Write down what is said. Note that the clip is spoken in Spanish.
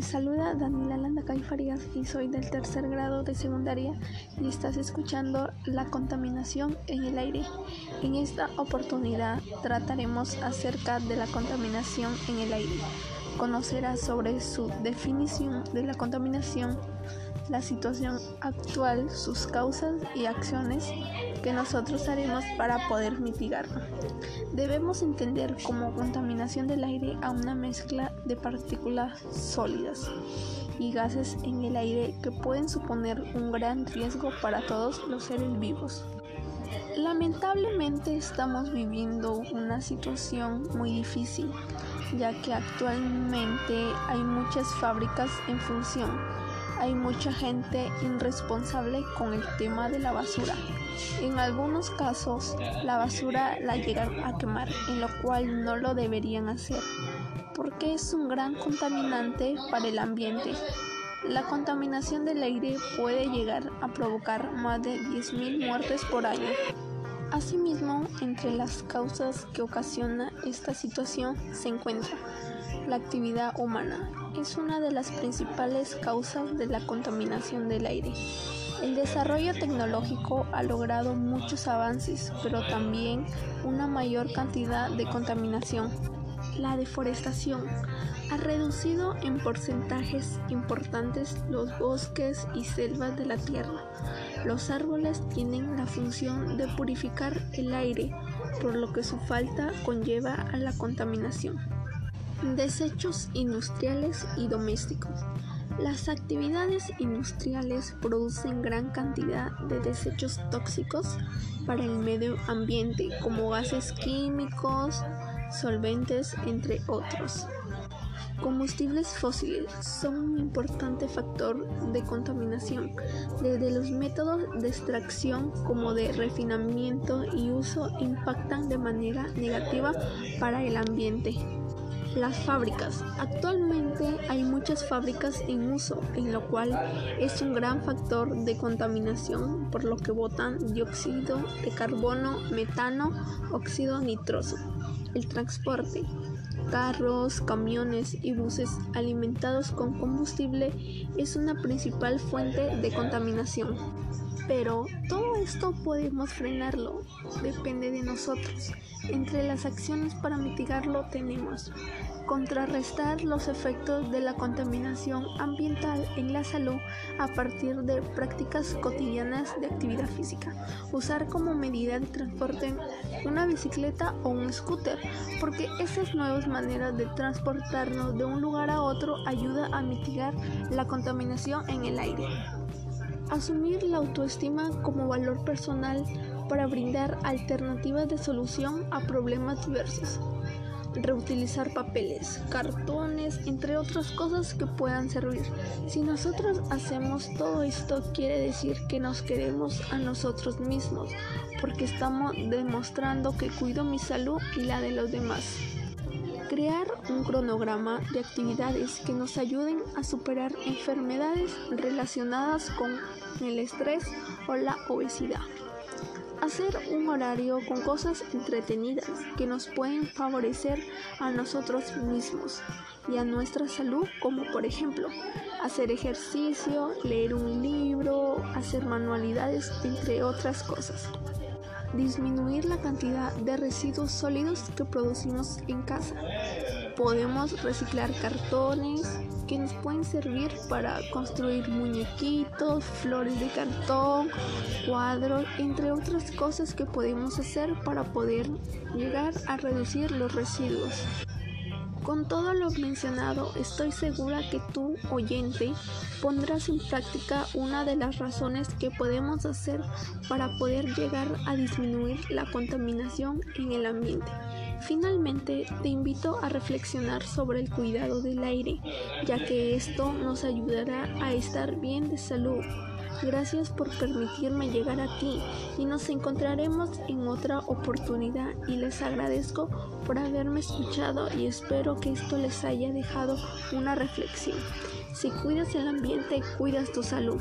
Les saluda Daniela Landacay Farías y soy del tercer grado de secundaria y estás escuchando la contaminación en el aire. En esta oportunidad trataremos acerca de la contaminación en el aire. Conocerás sobre su definición de la contaminación, la situación actual, sus causas y acciones que nosotros haremos para poder mitigarlo. Debemos entender como contaminación del aire a una mezcla de partículas sólidas y gases en el aire que pueden suponer un gran riesgo para todos los seres vivos. Lamentablemente estamos viviendo una situación muy difícil, ya que actualmente hay muchas fábricas en función hay mucha gente irresponsable con el tema de la basura. En algunos casos, la basura la llegan a quemar, en lo cual no lo deberían hacer, porque es un gran contaminante para el ambiente. La contaminación del aire puede llegar a provocar más de 10.000 muertes por año. Asimismo, entre las causas que ocasiona esta situación se encuentra la actividad humana. Es una de las principales causas de la contaminación del aire. El desarrollo tecnológico ha logrado muchos avances, pero también una mayor cantidad de contaminación. La deforestación ha reducido en porcentajes importantes los bosques y selvas de la Tierra. Los árboles tienen la función de purificar el aire, por lo que su falta conlleva a la contaminación. Desechos industriales y domésticos. Las actividades industriales producen gran cantidad de desechos tóxicos para el medio ambiente como gases químicos, solventes, entre otros. Combustibles fósiles son un importante factor de contaminación, desde los métodos de extracción como de refinamiento y uso impactan de manera negativa para el ambiente. Las fábricas. Actualmente hay muchas fábricas en uso, en lo cual es un gran factor de contaminación por lo que botan dióxido de carbono, metano, óxido nitroso. El transporte. Carros, camiones y buses alimentados con combustible es una principal fuente de contaminación. Pero todo esto podemos frenarlo, depende de nosotros. Entre las acciones para mitigarlo tenemos contrarrestar los efectos de la contaminación ambiental en la salud a partir de prácticas cotidianas de actividad física. Usar como medida de transporte una bicicleta o un scooter, porque esas nuevas maneras de transportarnos de un lugar a otro ayuda a mitigar la contaminación en el aire. Asumir la autoestima como valor personal para brindar alternativas de solución a problemas diversos. Reutilizar papeles, cartones, entre otras cosas que puedan servir. Si nosotros hacemos todo esto, quiere decir que nos queremos a nosotros mismos, porque estamos demostrando que cuido mi salud y la de los demás. Crear un cronograma de actividades que nos ayuden a superar enfermedades relacionadas con el estrés o la obesidad. Hacer un horario con cosas entretenidas que nos pueden favorecer a nosotros mismos y a nuestra salud, como por ejemplo hacer ejercicio, leer un libro, hacer manualidades, entre otras cosas disminuir la cantidad de residuos sólidos que producimos en casa. Podemos reciclar cartones que nos pueden servir para construir muñequitos, flores de cartón, cuadros, entre otras cosas que podemos hacer para poder llegar a reducir los residuos. Con todo lo mencionado, estoy segura que tú, oyente, pondrás en práctica una de las razones que podemos hacer para poder llegar a disminuir la contaminación en el ambiente. Finalmente, te invito a reflexionar sobre el cuidado del aire, ya que esto nos ayudará a estar bien de salud Gracias por permitirme llegar a ti y nos encontraremos en otra oportunidad y les agradezco por haberme escuchado y espero que esto les haya dejado una reflexión. Si cuidas el ambiente, cuidas tu salud.